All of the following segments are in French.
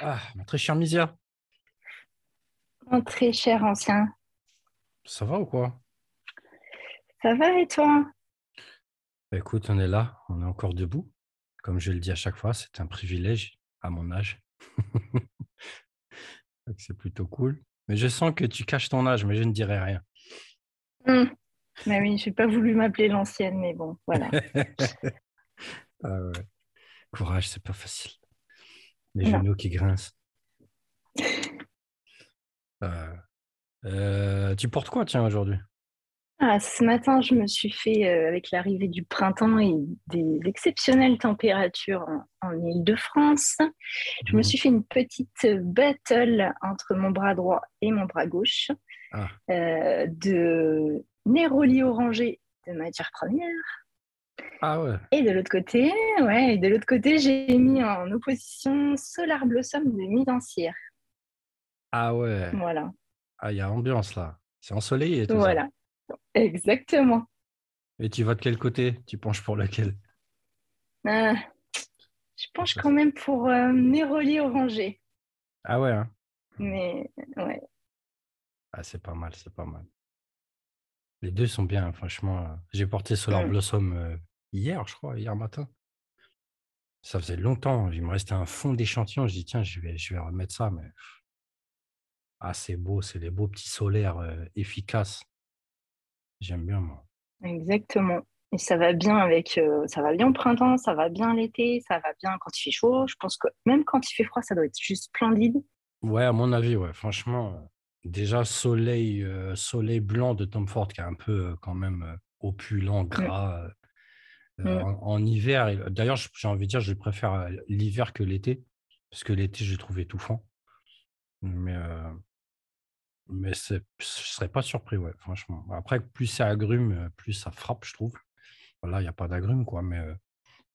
Ah, mon très cher Misia, Mon très cher ancien, ça va ou quoi? ça va et toi? Bah, écoute, on est là, on est encore debout. Comme je le dis à chaque fois, c'est un privilège à mon âge. C'est plutôt cool. Mais je sens que tu caches ton âge, mais je ne dirai rien. Hmm. Mais oui, j'ai pas voulu m'appeler l'ancienne, mais bon, voilà. Ah ouais. Courage, c'est pas facile. Les Non. genoux qui grincent. Euh, euh, tu portes quoi, tiens, aujourd'hui? Ah, ce matin, je me suis fait, euh, avec l'arrivée du printemps et des exceptionnelles températures en, en Île-de-France, je me Mhm. suis fait une petite battle entre mon bras droit et mon bras gauche Ah, de Néroli orangé de matière première. Ah ouais. Et de l'autre côté, ouais, et de l'autre côté, j'ai mis en opposition Solar Blossom de Midancière. Ah ouais. Voilà, Ah, il y a ambiance là. C'est ensoleillé et tout ça. voilà, exactement. Et tu vas de quel côté? Tu penches pour lequel? Ah, je penche quand même pour euh, Néroli orangé, Ah ouais, hein. mais ouais, Ah, c'est pas mal, c'est pas mal. Les deux sont bien, franchement. J'ai porté Solar Mm. Blossom euh, hier, je crois, hier matin. Ça faisait longtemps. Il me restait un fond d'échantillon. Je dis, tiens, je vais, je vais remettre ça. Mais ah, c'est beau, c'est des beaux petits solaires euh, efficaces. J'aime bien, moi. exactement. Et ça va bien avec, euh, ça va bien au printemps, ça va bien l'été, ça va bien quand il fait chaud. Je pense que même quand il fait froid, ça doit être juste splendide. Ouais, à mon avis, ouais, franchement. euh, déjà, soleil, euh, soleil blanc de Tom Ford, qui est un peu quand même opulent, Mm, gras. Euh, mm. en, en hiver, d'ailleurs, j'ai envie de dire, je préfère euh, l'hiver que l'été, parce que l'été, je le trouve étouffant. Mais, euh, mais je serais pas surpris, ouais, franchement. Après, plus c'est agrume, plus ça frappe, je trouve. Là, il n'y a pas d'agrumes, quoi. Mais euh,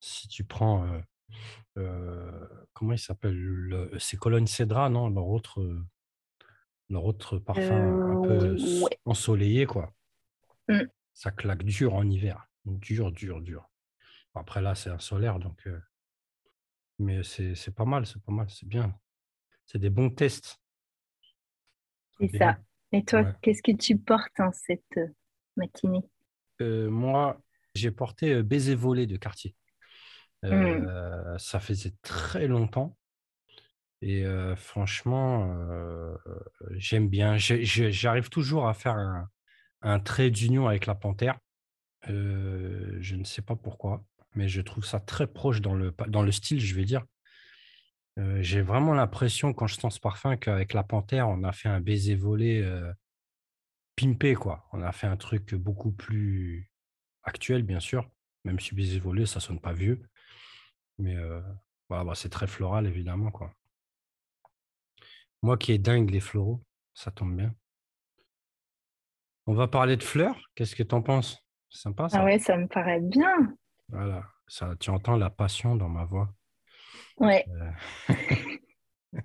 si tu prends, comment il s'appelle le- C'est Cologne Cédra, non? Leur autre, leur autre parfum un peu ouais. ensoleillé, quoi. Mm. Ça claque dur en hiver. Dur, dur, dur. Après, là, c'est un solaire, donc. euh, mais c'est pas mal, c'est pas mal, c'est bien. C'est des bons tests. C'est ça. Et toi, Ouais. qu'est-ce que tu portes en cette matinée? Euh, moi, j'ai porté Baiser volé de Cartier. Mm. Euh, ça faisait très longtemps et euh, franchement, euh, j'aime bien. J'arrive toujours à faire un, un trait d'union avec la panthère. Euh, je ne sais pas pourquoi, mais je trouve ça très proche dans le, dans le style, je vais dire. Euh, j'ai vraiment l'impression, quand je sens ce parfum, qu'avec la panthère, on a fait un baiser volé euh, pimpé, quoi. On a fait un truc beaucoup plus actuel, bien sûr, même si baiser volé, ça sonne pas vieux. Mais euh, voilà, bah, c'est très floral, évidemment, quoi. Moi qui est dingue les floraux, ça tombe bien. On va parler de fleurs. Qu'est-ce que tu en penses? Sympa, Ah ça. ouais, ça me paraît bien. Voilà. Ça, tu entends la passion dans ma voix. Ouais, Euh,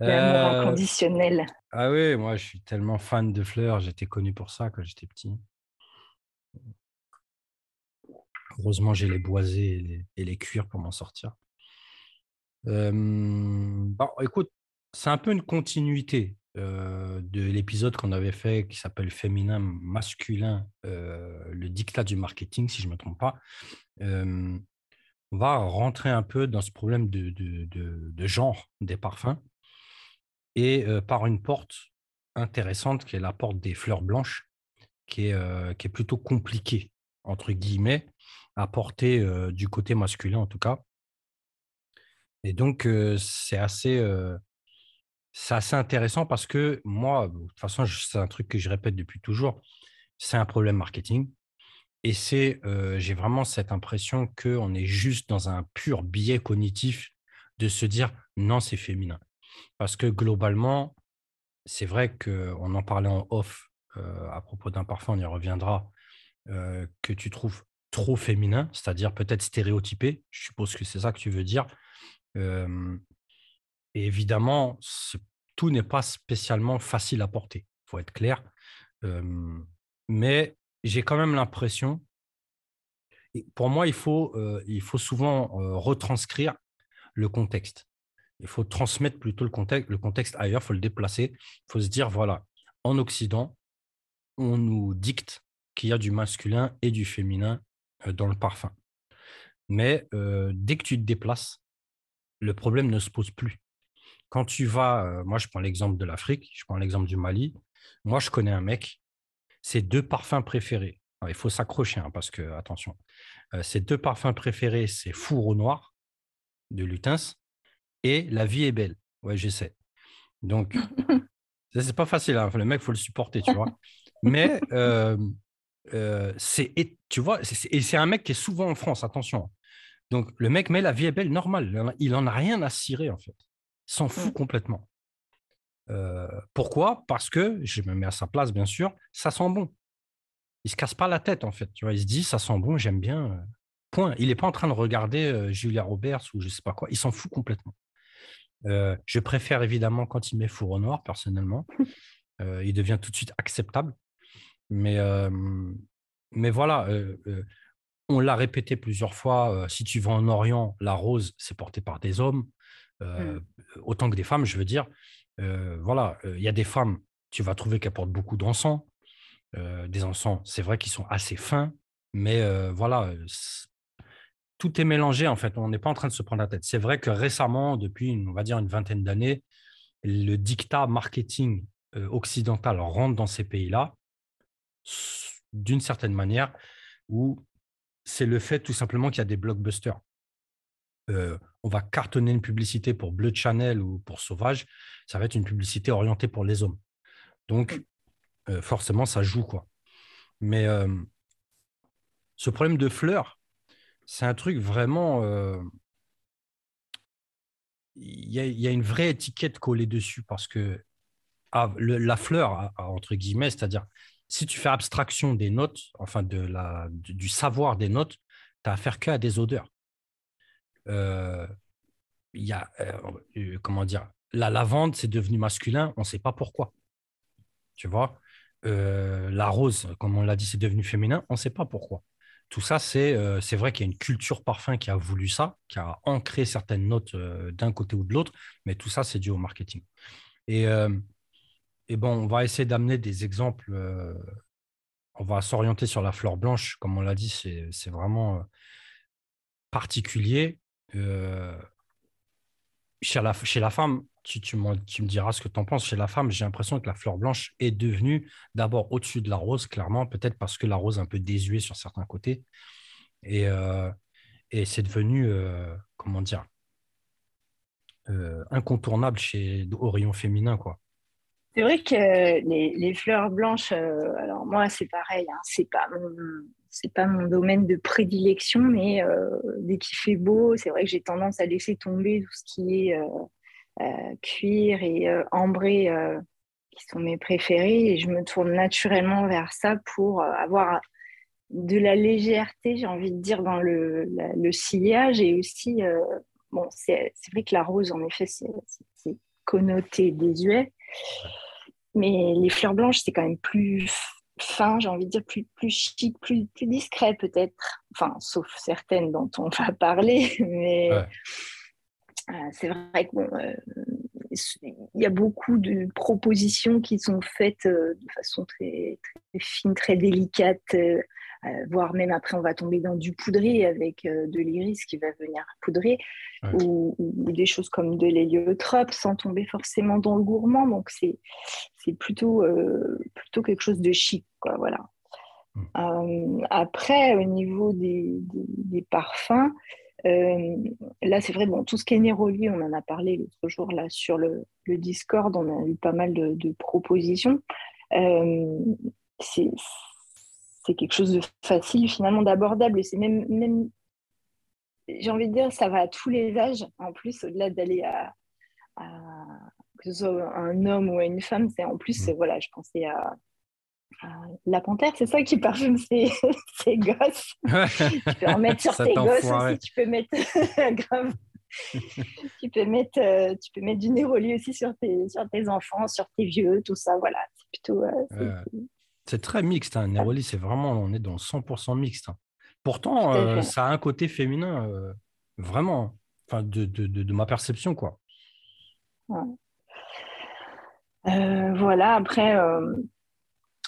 l'amour euh, inconditionnel. ah oui, moi, je suis tellement fan de fleurs. J'étais connu pour ça quand j'étais petit. Heureusement, j'ai les boisés et les, et les cuirs pour m'en sortir. Euh, bon, écoute, c'est un peu une continuité euh, de l'épisode qu'on avait fait qui s'appelle Féminin, masculin, euh, le dictat du marketing, si je ne me trompe pas. Euh, on va rentrer un peu dans ce problème de, de- de- genre des parfums et euh, par une porte intéressante qui est la porte des fleurs blanches, qui est, qui est plutôt compliquée, entre guillemets, à porter du côté masculin en tout cas. Et donc, c'est assez, c'est assez intéressant parce que moi, de toute façon, c'est un truc que je répète depuis toujours, c'est un problème marketing. Et c'est, euh, j'ai vraiment cette impression qu'on est juste dans un pur biais cognitif de se dire non, c'est féminin. Parce que globalement, c'est vrai qu'on en parlait en off euh, à propos d'un parfum, on y reviendra, euh, que tu trouves trop féminin, c'est-à-dire peut-être stéréotypé. Je suppose que c'est ça que tu veux dire. Et évidemment, c'est- tout n'est pas spécialement facile à porter, il faut être clair. Mais j'ai quand même l'impression, pour moi, il faut, souvent retranscrire le contexte. Il faut transmettre plutôt le contexte, le contexte ailleurs, il faut le déplacer. Il faut se dire, voilà, en Occident, on nous dicte qu'il y a du masculin et du féminin dans le parfum. Mais dès que tu te déplaces, le problème ne se pose plus. Quand tu vas, euh, moi je prends l'exemple de l'Afrique, je prends l'exemple du Mali, moi je connais un mec, ses deux parfums préférés, il faut s'accrocher hein, parce que, attention, ses deux parfums préférés, c'est Four au Noir de Lutens et La vie est belle. Ouais, j'essaie. Donc, c'est pas facile, hein. le mec, il faut le supporter, tu vois. Mais c'est, tu vois, et c'est un mec qui est souvent en France, attention. Donc, le mec met la vie est belle normale. Il en a rien à cirer, en fait. S'en fout mmh. complètement. pourquoi? Parce que, je me mets à sa place, bien sûr, ça sent bon. Il se casse pas la tête, en fait. Tu vois, il se dit, ça sent bon, j'aime bien. Point. Il n'est pas en train de regarder Julia Roberts ou je sais pas quoi. Il s'en fout complètement. je préfère évidemment quand il met four au noir, personnellement. il devient tout de suite acceptable. Mais, mais voilà, on l'a répété plusieurs fois, si tu vas en Orient, la rose, c'est porté par des hommes, mmh. autant que des femmes, je veux dire. voilà, il y a des femmes, tu vas trouver qu'elles portent beaucoup d'encens. des encens, c'est vrai qu'ils sont assez fins, mais voilà, tout est mélangé en fait. On n'est pas en train de se prendre la tête. C'est vrai que récemment, depuis, on va dire, une vingtaine d'années, le dictat marketing occidental rentre dans ces pays-là d'une certaine manière, où c'est le fait tout simplement qu'il y a des blockbusters. Euh, on va cartonner une publicité pour Bleu Channel ou pour Sauvage, ça va être une publicité orientée pour les hommes. Donc, euh, forcément, ça joue. quoi. Mais euh, ce problème de fleurs, c'est un truc vraiment. Il y, a une vraie étiquette collée dessus parce que ah, la fleur, entre guillemets, c'est-à-dire si tu fais abstraction des notes, enfin de la, du savoir des notes, tu as affaire qu'à des odeurs. Euh, il y a, euh, euh, comment dire, la lavande, c'est devenu masculin, on ne sait pas pourquoi. Tu vois? La rose, comme on l'a dit, c'est devenu féminin, on ne sait pas pourquoi. Tout ça, c'est vrai qu'il y a une culture parfum qui a voulu ça, qui a ancré certaines notes d'un côté ou de l'autre, mais tout ça, c'est dû au marketing. Et et bon, on va essayer d'amener des exemples. On va s'orienter sur la fleur blanche, comme on l'a dit, c'est vraiment particulier. Euh, chez, la, femme, tu, me diras ce que tu en penses. Chez la femme, j'ai l'impression que la fleur blanche est devenue d'abord au-dessus de la rose, clairement, peut-être parce que la rose est un peu désuée sur certains côtés. Et, et c'est devenu, comment dire, incontournable chez, au rayon féminin, quoi. C'est vrai que les, fleurs blanches, euh, alors moi c'est pareil, hein, c'est pas mon c'est pas mon domaine de prédilection, mais euh, dès qu'il fait beau, c'est vrai que j'ai tendance à laisser tomber tout ce qui est euh, cuir et ambré, qui sont mes préférés, et je me tourne naturellement vers ça pour avoir de la légèreté, j'ai envie de dire, dans le, le sillage, et aussi, bon, c'est vrai que la rose, en effet, c'est connoté désuet. Mais les fleurs blanches, c'est quand même plus fin, j'ai envie de dire, plus, plus chic, plus, plus discret peut-être. Enfin, sauf certaines dont on va parler. Mais euh, c'est vrai qu'il euh, y a beaucoup de propositions qui sont faites euh, de façon très, très, fine, très délicate. voire même après on va tomber dans du poudré avec de l'iris qui va venir poudrer ou, des choses comme de l'héliotrope sans tomber forcément dans le gourmand. Donc, c'est, plutôt, euh, plutôt quelque chose de chic. Quoi, voilà. Euh, après, au niveau des, des, parfums, euh, là, c'est vrai, bon, tout ce qui est néroli, on en a parlé l'autre jour là, sur le, le, Discord, on a eu pas mal de, de propositions. c'est, c'est quelque chose de facile, finalement, d'abordable. C'est même, même j'ai envie de dire, ça va à tous les âges. En plus, au-delà d'aller à, que ce soit un homme ou une femme, c'est en plus, mm. voilà, je pensais à, la panthère, c'est ça qui parfume ses, gosses. tu peux en mettre sur tes gosses aussi, tu peux mettre grave. tu peux mettre, euh, tu peux mettre du néroli aussi sur tes, sur tes enfants, sur tes vieux, tout ça, voilà. C'est plutôt. Euh, c'est très mixte, hein. néroli, c'est vraiment, on est dans 100% mixte. Hein. Pourtant, euh, ça a un côté féminin, euh, vraiment, enfin, de, de, de, ma perception, quoi. voilà, après,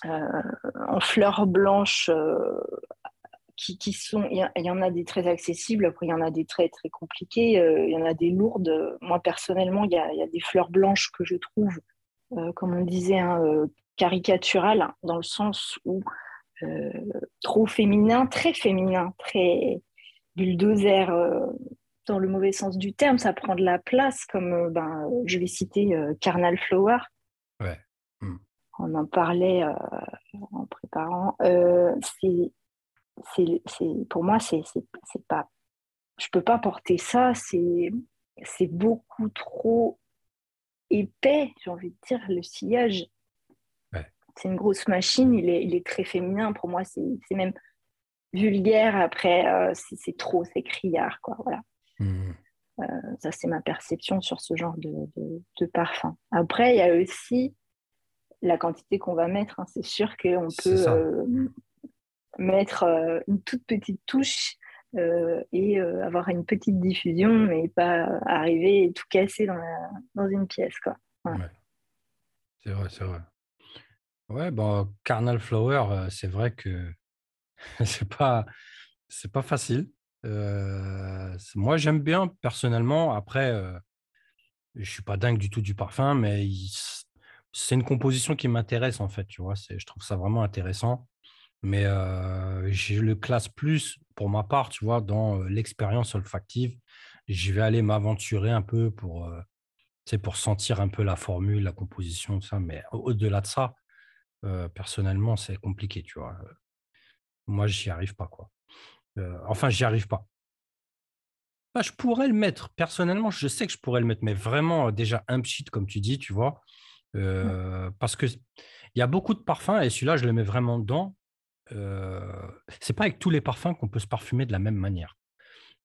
en fleurs blanches, qui, sont, il y, en a des très accessibles, après il y en a des très très compliqués, il y en a des lourdes. Moi personnellement, il y a, des fleurs blanches que je trouve, comme on disait, hein, caricaturales, dans le sens où trop féminin, très féminin, très bulldozer dans le mauvais sens du terme, ça prend de la place, comme ben, je vais citer Carnal Flower. On en parlait en préparant. Euh, c'est c'est, pour moi, c'est, c'est, pas. Je peux pas porter ça. C'est, c'est beaucoup trop épais, j'ai envie de dire, le sillage. C'est une grosse machine. Il est, il est très féminin. Pour moi, c'est, même vulgaire. Après, euh, c'est, trop, c'est criard, quoi. Voilà. Mmh. Euh, ça, c'est ma perception sur ce genre de, de, parfum. Après, il y a aussi la quantité qu'on va mettre. Hein. C'est sûr qu'on peut mettre euh, une toute petite touche euh, et euh, avoir une petite diffusion, mais pas arriver et tout casser dans, dans une pièce. Quoi. C'est vrai, c'est vrai. Ouais, bon, Carnal Flower, c'est vrai que c'est pas, c'est pas facile. moi, j'aime bien personnellement. Après, je suis pas dingue du tout du parfum, mais c'est une composition qui m'intéresse en fait. Tu vois, je trouve ça vraiment intéressant mais je le classe plus, pour ma part, tu vois, dans l'expérience olfactive. Je vais aller m'aventurer un peu pour, pour sentir un peu la formule, la composition, tout ça. Mais au-delà de ça, personnellement, c'est compliqué, tu vois. Moi, j'y arrive pas, quoi. enfin, j'y arrive pas. Bah, je pourrais le mettre. Personnellement, je sais que je pourrais le mettre, mais vraiment, déjà, un pchit, comme tu dis, tu vois. Mmh. Parce que il y a beaucoup de parfums, et celui-là, je le mets vraiment dedans euh, c'est pas avec tous les parfums qu'on peut se parfumer de la même manière.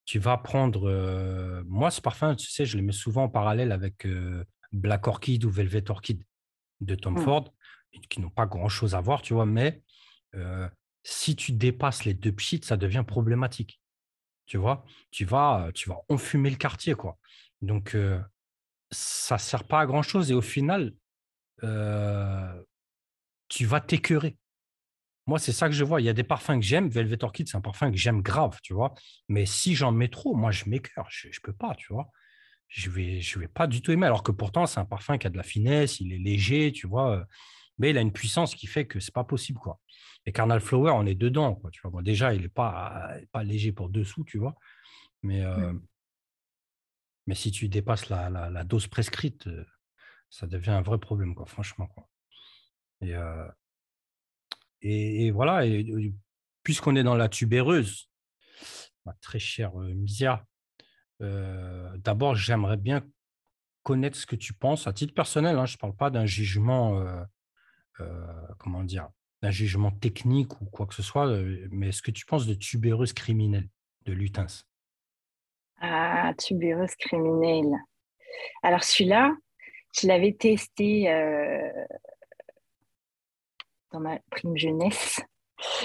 Tu vas prendre, euh, moi ce parfum, tu sais, je le mets souvent en parallèle avec Black Orchid ou Velvet Orchid de Tom mmh. Ford, qui n'ont pas grand chose à voir, tu vois, mais si tu dépasses les deux pchits, ça devient problématique. Tu vois, tu vas, tu vas enfumer le quartier, quoi. Donc, ça sert pas à grand chose et au final, tu vas t'écœurer. Moi, c'est ça que je vois. Il y a des parfums que j'aime. Velvet Orchid, c'est un parfum que j'aime grave, tu vois. Mais si j'en mets trop, moi, je m'écœure. Je ne peux pas, tu vois. Je ne vais, je vais pas du tout aimer. Alors que pourtant, c'est un parfum qui a de la finesse, il est léger, tu vois. Mais il a une puissance qui fait que c'est pas possible, quoi. Et Carnal Flower, on est dedans, quoi. Tu vois. déjà, il n'est pas, pas léger pour dessous, tu vois. Mais, euh, mais si tu dépasses la, la, dose prescrite, ça devient un vrai problème, quoi, franchement. Et, et, voilà, puisqu'on est dans la tubéreuse, très chère Misia, d'abord, j'aimerais bien connaître ce que tu penses à titre personnel. Hein, je ne parle pas d'un jugement, comment dire, d'un jugement technique ou quoi que ce soit, mais ce que tu penses de tubéreuse criminelle, de Lutens? Ah, tubéreuse criminelle. Alors celui-là, je l'avais testé dans ma prime jeunesse,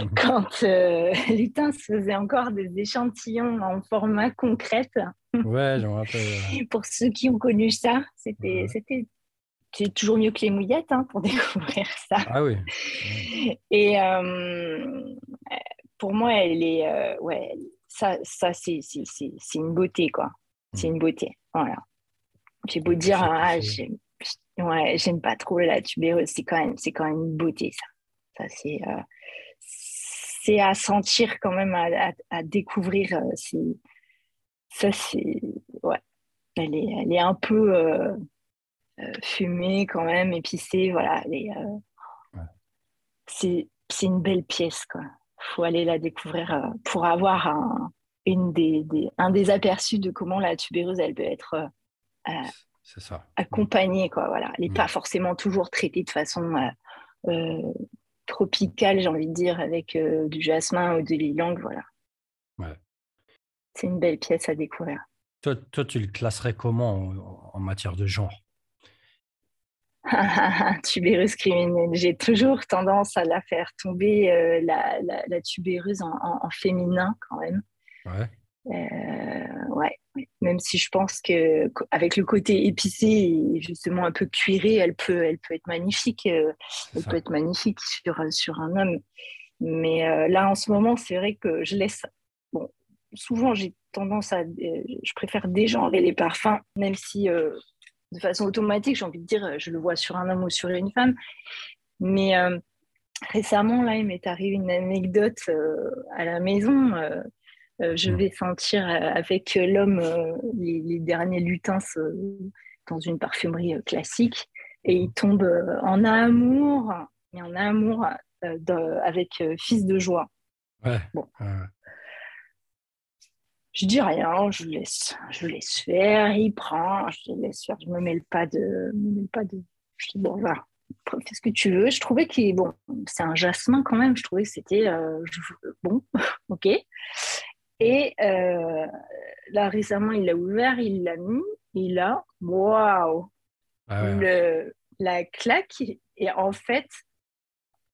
mhm. quand euh, Lutin se faisait encore des échantillons en format concrète. Ouais, j'en rappelle. pour ceux qui ont connu ça, c'était, c'était c'est toujours mieux que les mouillettes hein, pour découvrir ça. Ah oui. Et euh, pour moi, elle est, euh, ouais, ça, ça c'est, c'est, c'est, une beauté, quoi. C'est mhm. une beauté. Voilà. J'ai beau dire, ah, ouais, j'aime pas trop la tubéreuse, c'est quand même, c'est quand même une beauté, ça. Euh, c'est à sentir quand même, à, découvrir. Euh, ça, c'est. Ouais. Elle est, elle est un peu euh, fumée quand même, épicée. Voilà. C'est une belle pièce, quoi. faut aller la découvrir pour avoir un, une des, un des aperçus de comment la tubéreuse, elle peut être ça. accompagnée, quoi. Voilà. Elle n'est mm. pas forcément toujours traitée de façon tropical, j'ai envie de dire, avec euh, du jasmin ou de l'ylang, voilà. C'est une belle pièce à découvrir. Toi, toi tu le classerais comment en, matière de genre? Tubéreuse criminelle. J'ai toujours tendance à la faire tomber, euh, la, la, tubéreuse en, féminin quand même. ouais, même si je pense que avec le côté épicé et justement un peu cuiré, elle peut, elle peut être magnifique. elle peut être magnifique sur, sur un homme. Mais là, en ce moment, c'est vrai que je laisse. Bon, souvent, j'ai tendance à. je préfère dégenrer les parfums, même si de façon automatique, j'ai envie de dire, je le vois sur un homme ou sur une femme. Mais récemment, là, il m'est arrivé une anecdote à la maison. Je mmh. vais sentir avec l'homme les, derniers lutins dans une parfumerie classique et il tombe en amour, en amour avec Fils de joie. Ouais. Bon. Je dis rien, je laisse, je laisse faire, il prend, je laisse faire, je me mêle pas de, me mêle pas de. Je dis bon voilà, fais ce que tu veux. Je trouvais qu'il bon, c'est un jasmin quand même. Je trouvais que c'était euh, bon, ok. Et euh, là récemment, il l'a ouvert, il l'a mis, il a waouh, ah la claque. Et en fait,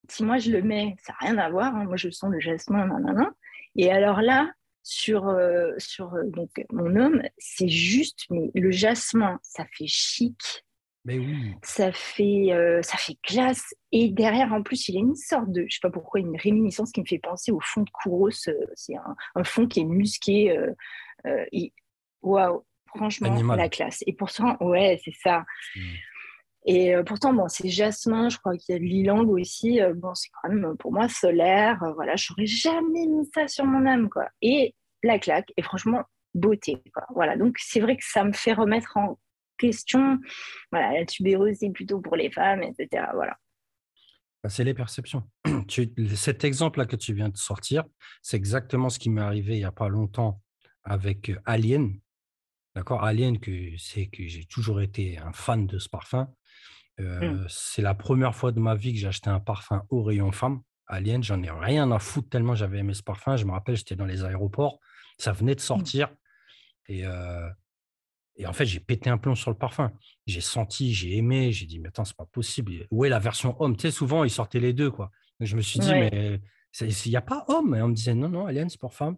si moi je le mets, ça n'a rien à voir. Hein. moi je sens le jasmin, nanana. Et alors là, sur, euh, sur euh, donc, mon homme, c'est juste, mais le jasmin, ça fait chic. Mais oui. Ça fait, euh, ça fait classe. Et derrière, en plus, il a une sorte de, je sais pas pourquoi, une réminiscence qui me fait penser au fond de Kouros. c'est un, fond qui est musqué. Waouh, franchement, la classe. Et pourtant, ouais, c'est ça. Hmm. Et euh, pourtant, bon, c'est jasmin, je crois qu'il y a de l'ilang aussi. Euh, bon, c'est quand même pour moi solaire. Euh, voilà, j'aurais jamais mis ça sur mon âme, quoi. Et la claque, et franchement, beauté, quoi. Voilà, donc c'est vrai que ça me fait remettre en question. Voilà, la tubéreuse, c'est plutôt pour les femmes, etc. Voilà. Bah, c'est les perceptions. cet exemple-là que tu viens de sortir, c'est exactement ce qui m'est arrivé il n'y a pas longtemps avec Alien. D'accord? Alien, que c'est que j'ai toujours été un fan de ce parfum. Mmh. C'est la première fois de ma vie que j'ai acheté un parfum au rayon femme. Alien, j'en ai rien à foutre tellement j'avais aimé ce parfum. Je me rappelle, j'étais dans les aéroports, ça venait de mmh. sortir. Et, et en fait, j'ai pété un plomb sur le parfum. J'ai senti, j'ai aimé, j'ai dit, mais attends, c'est pas possible. Où est la version homme? Tu sais, souvent, ils sortaient les deux. quoi. je me suis dit, mais il n'y a pas homme? Et on me disait, non, non, Alien, c'est pour femme.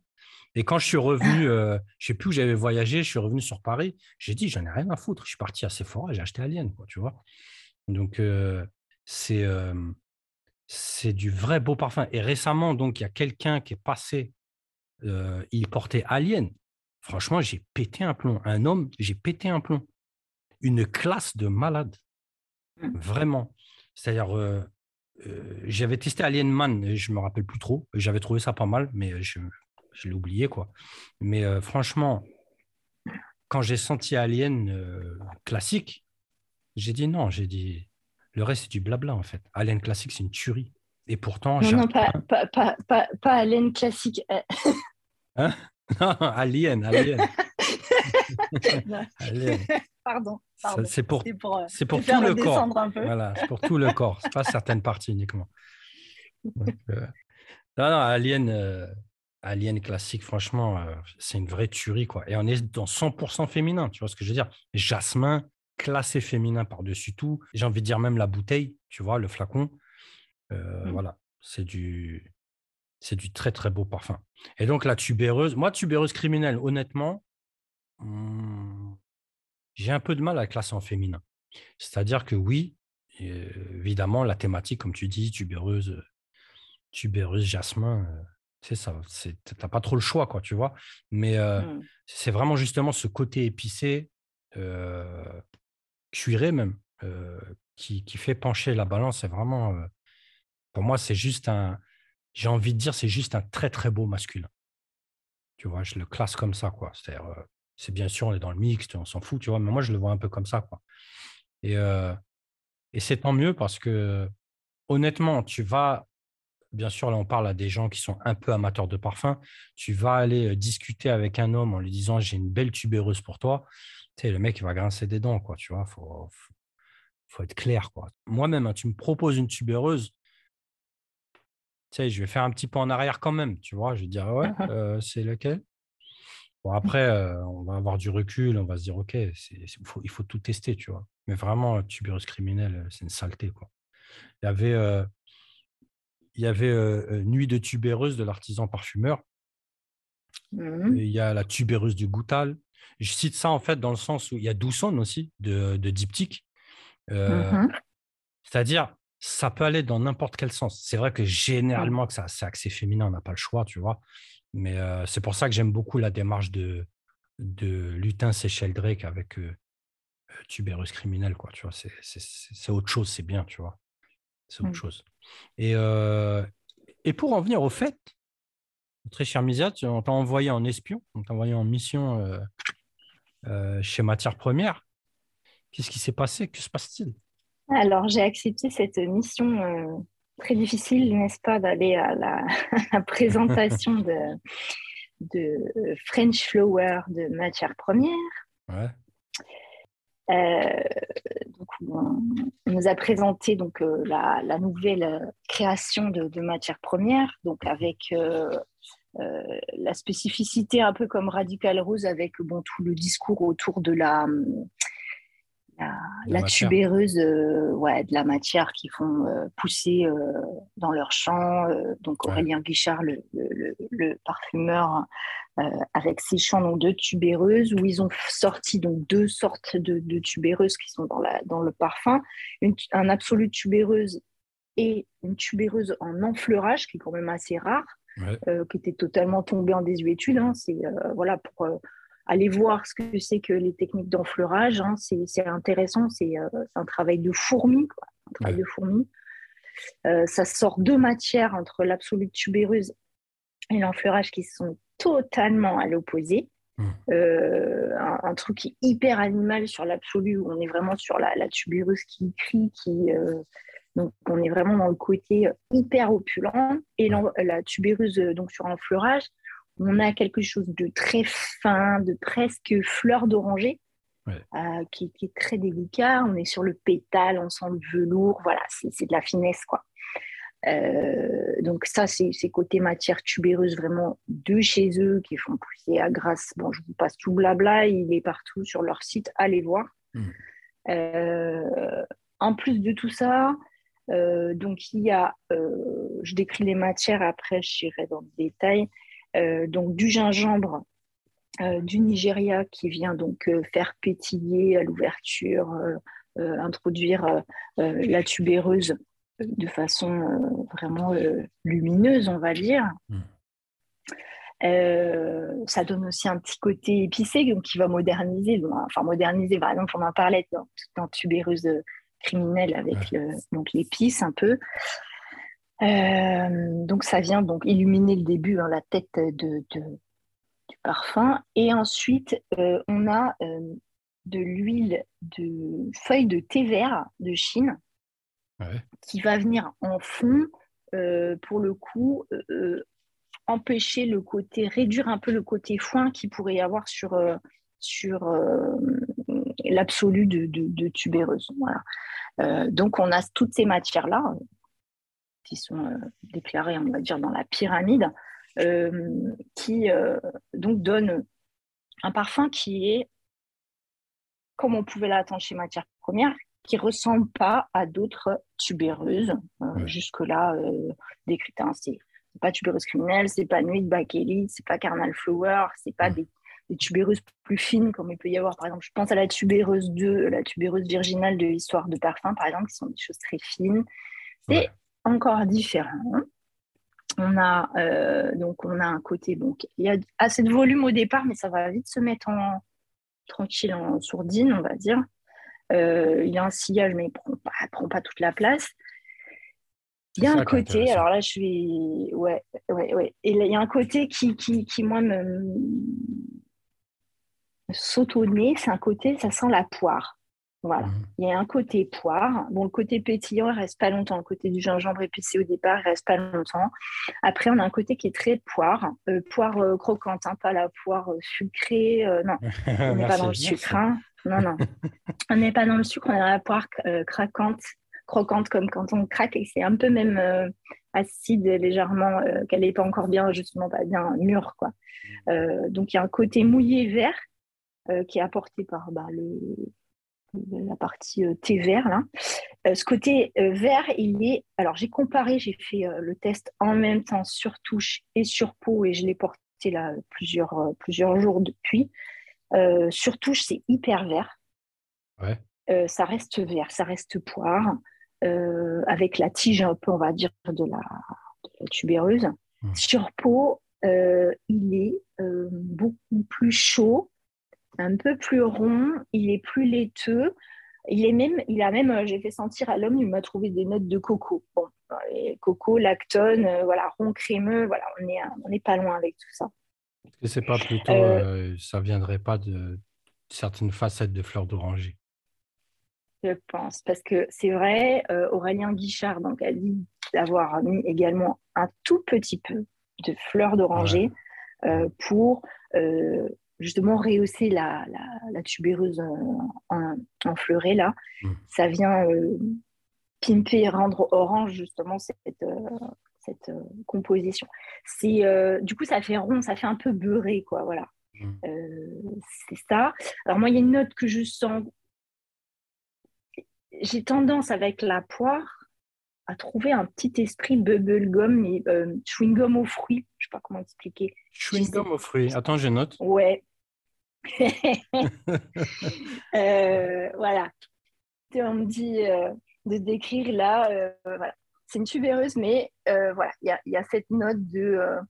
Et quand je suis revenu, je ne sais plus où j'avais voyagé, je suis revenu sur Paris, j'ai dit, j'en ai rien à foutre. Je suis parti à Sephora, j'ai acheté Alien, quoi, tu vois. Donc, c'est c'est du vrai beau parfum. Et récemment, donc, il y a quelqu'un qui est passé, il portait Alien. Franchement, j'ai pété un plomb. Un homme, j'ai pété un plomb. Une classe de malade. Mmh. Vraiment. C'est-à-dire, j'avais testé Alien Man, je ne me rappelle plus trop. J'avais trouvé ça pas mal, mais je, je l'ai oublié, quoi. Mais franchement, quand j'ai senti Alien classique, j'ai dit non, j'ai dit le reste c'est du blabla en fait. Alien classique c'est une tuerie. Et pourtant, non, non, pas, pas, pas, pas, pas Alien classique. Euh. hein? non, Alien, Alien. alien. Pardon. pardon. C'est pour, pour, euh, pour tout le corps. Voilà, c'est pour tout le corps. Pas certaines parties uniquement. Donc, euh... non, non, Alien, euh, Alien classique, franchement, c'est une vraie tuerie quoi. Et on est dans 100% féminin. Tu vois ce que je veux dire? Jasmin, classé féminin par-dessus tout. J'ai envie de dire même la bouteille, tu vois, le flacon. Euh, mmh. Voilà, c'est du, c'est du très très beau parfum. Et donc la tubéreuse, moi tubéreuse criminelle, honnêtement, mmh, j'ai un peu de mal à classer en féminin. C'est-à-dire que oui, évidemment, la thématique, comme tu dis, tubéreuse, tubéreuse, jasmin, c'est ça, t'as pas trop le choix, quoi, tu vois. Mais mmh. c'est vraiment justement ce côté épicé, cuiré même, qui, qui, fait pencher la balance. C'est vraiment, pour moi, c'est juste un, j'ai envie de dire, c'est juste un très très beau masculin. Tu vois, je le classe comme ça, quoi. C'est-à-dire, c'est bien sûr, on est dans le mixte, on s'en fout, tu vois, mais moi, je le vois un peu comme ça, quoi. Et, et c'est tant mieux parce que, honnêtement, tu vas, bien sûr, là, on parle à des gens qui sont un peu amateurs de parfum, tu vas aller discuter avec un homme en lui disant, j'ai une belle tubéreuse pour toi le mec, il va grincer des dents, quoi, tu vois. Faut, faut, être clair, quoi. Moi-même, hein, tu me proposes une tubéreuse, tu sais, je vais faire un petit peu en arrière quand même, tu vois. Je vais dire, ouais, euh, c'est lequel? Bon, après, euh, on va avoir du recul, on va se dire, OK, il faut, il faut tout tester, tu vois. Mais vraiment, tubéreuse criminelle, c'est une saleté, quoi. Il y avait, euh, il y avait Nuit de tubéreuse de l'artisan parfumeur. Mhm. Il y a la tubéreuse du Goutal. Je cite ça en fait dans le sens où il y a Dousson aussi de, de diptyque. Euh, Mhm. C'est-à-dire, ça peut aller dans n'importe quel sens. C'est vrai que généralement, que ça, c'est axé féminin, on n'a pas le choix, tu vois. Mais euh, c'est pour ça que j'aime beaucoup la démarche de, de Lutin et Sheldrake avec euh, Tubérus criminel, quoi. Tu vois, c'est, autre chose, c'est bien, tu vois. C'est autre Mm. chose. Et, euh, et pour en venir au fait, très cher Misia, tu- on t'a envoyé en espion, on t'a envoyé en mission chez Matière Première. Qu'est-ce qui s'est passé? Que se passe-t-il? Alors, j'ai accepté cette mission euh, très difficile, n'est-ce pas, d'aller à la, la présentation de, de French Flower de matière première. Ouais. Euh, donc, on, on nous a présenté donc, euh, la, la nouvelle création de, de matière première, donc avec euh, la spécificité un peu comme Radical Rose, avec bon, tout le discours autour de la, la, La la matière. tubéreuse euh, ouais, de la matière qui font euh, pousser euh, dans leur champ. donc Ouais. Aurélien Guichard, le, le- le- le parfumeur, avec ses champs donc, de tubéreuses, où ils ont sorti donc, deux sortes de, de tubéreuses qui sont dans, la, dans le parfum. Une, un absolu tubéreuse et une tubéreuse en enfleurage, qui est quand même assez rare Ouais. qui était totalement tombé en désuétude. hein. C'est voilà pour aller voir ce que c'est que les techniques d'enfleurage. hein. C'est c'est intéressant. C'est euh, c'est un travail de fourmi, quoi. Un travail Ouais. de fourmi. Euh, ça sort deux matières entre l'absolute tubéreuse et l'enfleurage qui sont totalement à l'opposé. Mm. Euh, un, un truc qui est hyper animal sur l'absolu, où on est vraiment sur la, la tubéreuse qui crie, qui, euh, donc on est vraiment dans le côté hyper opulent. Et la tubéreuse, donc sur l'enfleurage, on a quelque chose de très fin, de presque fleur d'oranger, Ouais. euh, qui, qui est très délicat. On est sur le pétale, on sent le velours, voilà, c'est de la finesse, quoi. Euh, donc ça, c'est côté matière tubéreuse vraiment de chez eux qui font pousser à Grasse. Bon, je vous passe tout blabla, il est partout sur leur site, allez voir. Mm. Euh, en plus de tout ça, euh, donc il y a, je décris les matières, après j'irai dans le détail, donc du gingembre euh, du Nigeria qui vient donc euh, faire pétiller à l'ouverture, euh, euh, introduire euh, euh, la tubéreuse de façon euh, vraiment euh, lumineuse, on va dire. Mm. Euh, ça donne aussi un petit côté épicé donc qui va moderniser, enfin moderniser, par exemple, on en parlait dans, dans tubéreuse euh, criminelle avec le- donc l'épice un peu. Euh, donc ça vient donc illuminer le début, hein, la tête de, de- du parfum. Et ensuite, euh, on a euh, de l'huile de feuilles de thé vert de Chine Ouais. qui va venir en fond pour le coup empêcher le côté, réduire un peu le côté foin qu'il pourrait y avoir sur, sur l'absolu de, de, de tubéreuse. Voilà. Donc on a toutes ces matières-là qui sont euh, déclarées, on va dire, dans la pyramide, euh, qui euh, donc donnent un parfum qui est, comme on pouvait l'attendre chez matière première, qui ressemble pas à d'autres tubéreuses Ouais. jusque-là décrites. hein. C'est pas tubéreuse criminelle, c'est pas nuit de bakélite, c'est pas carnal flower, c'est pas des, des tubéreuses plus fines comme il peut y avoir. Par exemple, je pense à la tubéreuse 2, la tubéreuse virginale de l'histoire de parfum, par exemple, qui sont des choses très fines. C'est Ouais. Encore différent. On a euh, donc on a un côté donc il y a assez de volume au départ, mais ça va vite se mettre en tranquille en sourdine, on va dire. Euh, il y a un sillage, mais il prend pas, prend pas toute la place. Il y a un côté, alors là je vais, ouais, ouais, ouais. Et là, il y a un côté qui, qui, qui moi me me saute au nez, c'est un côté, ça sent la poire. Voilà. Mhm. Il y a un côté poire. Bon, le côté pétillant, il reste pas longtemps. Le côté du gingembre épicé au départ, il reste pas longtemps. Après, on a un côté qui est très poire. Euh, poire euh, croquante, hein, pas la poire euh, sucrée. non, on n'est pas dans le sucre. hein. Non, non. on n'est pas dans le sucre, on est dans la poire craquante, croquante comme quand on craque et c'est un peu même acide légèrement, qu'elle n'est pas encore bien, justement, pas bien mûre. Quoi. Euh, donc, il y a un côté mouillé vert qui est apporté par bah, le, la partie euh, thé vert. Là. Euh, ce côté euh, vert, il est. Alors, j'ai comparé, j'ai fait le test en même temps sur touche et sur peau et je l'ai porté là plusieurs, plusieurs jours depuis. surtout, c'est hyper vert. ça reste vert, ça reste poire, avec la tige un peu, on va dire, de la, tubéreuse. Mmh. Sur peau, il est beaucoup plus chaud, un peu plus rond, il est plus laiteux. Il est même, il a même, j'ai fait sentir à l'homme, il m'a trouvé des notes de coco. Bon, coco, lactone, euh, voilà, rond crémeux, voilà, on n'est on est pas loin avec tout ça. Est-ce que c'est pas plutôt, euh, euh, ça viendrait pas de certaines facettes de fleurs d'oranger? Je pense, parce que c'est vrai, Aurélien Guichard donc, a dit d'avoir mis également un tout petit peu de fleurs d'oranger pour justement rehausser la, la, tubéreuse en, en, fleuret là. Mmh. Ça vient pimper et rendre orange justement cette, euh, cette euh, composition. C'est euh, du coup ça fait rond, ça fait un peu beurré quoi, voilà. Mmh. c'est ça. Alors moi il y a une note que je sens. J'ai tendance avec la poire à trouver un petit esprit bubblegum et chewing gum aux fruits. Je sais pas comment expliquer. Chewing gum aux fruits. Attends, je note. Ouais. voilà. On me dit, de décrire là. Euh, voilà. C'est une tubéreuse, mais euh, voilà, il y a, cette note de. Euh,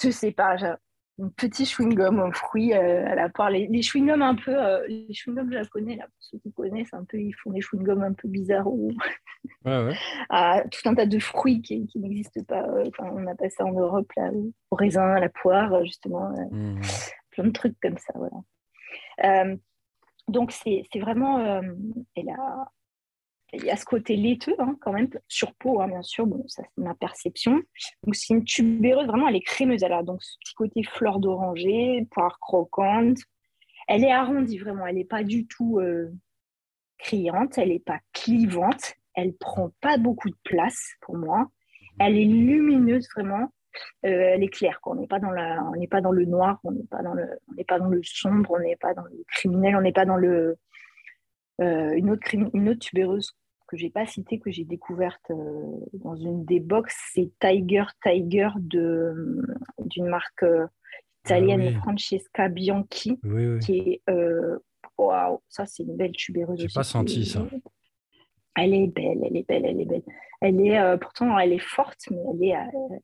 je sais pas, petit chewing-gum aux fruits à la part. Les, chewing-gums un peu. les chewing-gums japonais, là, pour ceux qui connaissent un peu, ils font des chewing-gums un peu bizarres. Ou... Ouais, tout un tas de fruits qui, n'existent pas. on a passé en Europe, là, au raisin, à la poire, justement. Mmh. Plein de trucs comme ça, voilà donc, c'est vraiment. Euh, il y a ce côté laiteux, hein, quand même, sur peau, hein, bien sûr. Bon, ça, c'est ma perception. Donc, c'est une tubéreuse, vraiment, elle est crémeuse. Elle a donc ce petit côté fleur d'oranger, poire croquante. Elle est arrondie, vraiment. Elle n'est pas du tout euh, criante. Elle n'est pas clivante. Elle prend pas beaucoup de place, pour moi. Elle est lumineuse, vraiment. Euh, elle est claire. On n'est pas dans la, on n'est pas dans le noir, on n'est pas dans le, on n'est pas dans le sombre, on n'est pas dans le criminel, on n'est pas dans le euh, une autre une autre tubéreuse que j'ai pas citée que j'ai découverte euh, dans une des box, c'est Tiger Tiger de d'une marque italienne ah Francesca Bianchi qui est waouh ça c'est une belle tubéreuse. J'ai pas senti ça. Elle est belle, elle est belle, elle est belle. Elle est, euh, pourtant, elle est forte, mais elle est. Euh,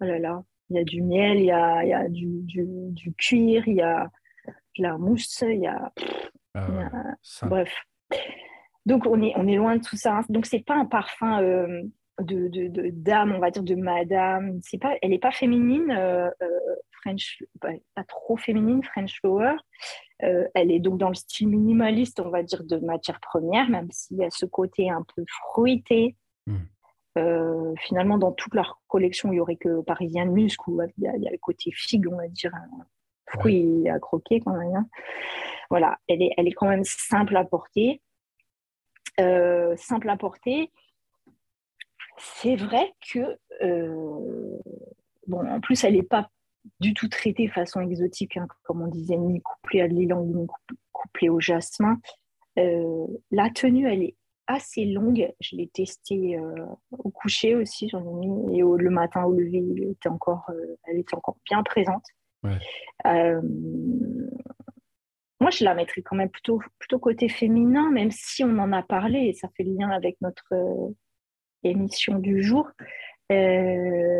oh là là, il y a du miel, il y a, il y a du, du, du, cuir, il y a de la mousse, il y a. Ah bref. Donc, on est, on est loin de tout ça. Hein. Donc, c'est pas un parfum euh, de, de, dame, on va dire, de madame. C'est pas, elle n'est pas féminine, French, pas trop féminine, French Flower. elle est donc dans le style minimaliste, on va dire, de matière première, même s'il y a ce côté un peu fruité, Hmm. Euh, finalement, dans toute leur collection, il n'y aurait que Parisien de Musc où il y, a, le côté figue, on va dire, fruit à croquer quand même. Hein. Voilà, elle est, elle est quand même simple à porter. Euh, simple à porter. C'est vrai que, euh, bon, en plus, elle n'est pas du tout traitée façon exotique, hein, comme on disait, ni couplée à l'île ni couplée au jasmin. la tenue, elle est assez longue. Je l'ai testé euh, au coucher aussi, j'en ai mis, et au, le matin au lever, elle était encore, euh, elle était encore bien présente. Euh, moi, je la mettrais quand même plutôt, plutôt côté féminin, même si on en a parlé, et ça fait lien avec notre émission du jour. je,